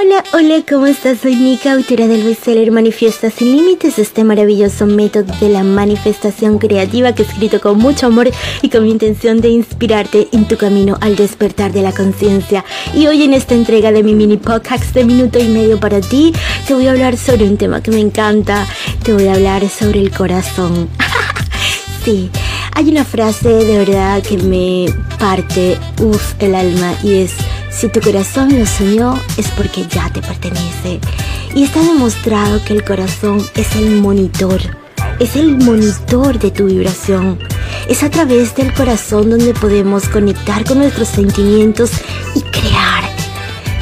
Hola, hola, ¿cómo estás? Soy Nika, autora del bestseller Manifiesta sin Límites, este maravilloso método de la manifestación creativa que he escrito con mucho amor y con mi intención de inspirarte en tu camino al despertar de la conciencia. Y hoy en esta entrega de mi mini podcast de minuto y medio para ti, te voy a hablar sobre un tema que me encanta, te voy a hablar sobre el corazón. sí, hay una frase de verdad que me parte, uff, el alma y es si tu corazón lo soñó es porque ya te pertenece. Y está demostrado que el corazón es el monitor, es el monitor de tu vibración. Es a través del corazón donde podemos conectar con nuestros sentimientos y crear.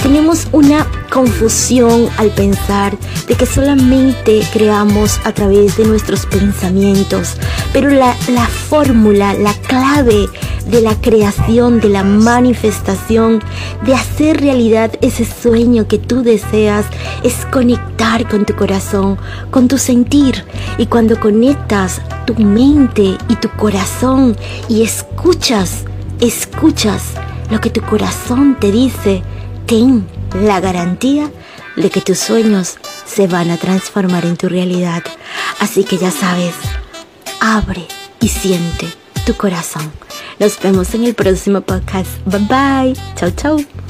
Tenemos una confusión al pensar de que solamente creamos a través de nuestros pensamientos, pero la, la fórmula, la clave de la creación, de la manifestación, de hacer realidad ese sueño que tú deseas, es conectar con tu corazón, con tu sentir. Y cuando conectas tu mente y tu corazón y escuchas, escuchas lo que tu corazón te dice, ten la garantía de que tus sueños se van a transformar en tu realidad. Así que ya sabes, abre y siente tu corazón. Nos vemos en el próximo podcast. Bye bye. Chau, chau.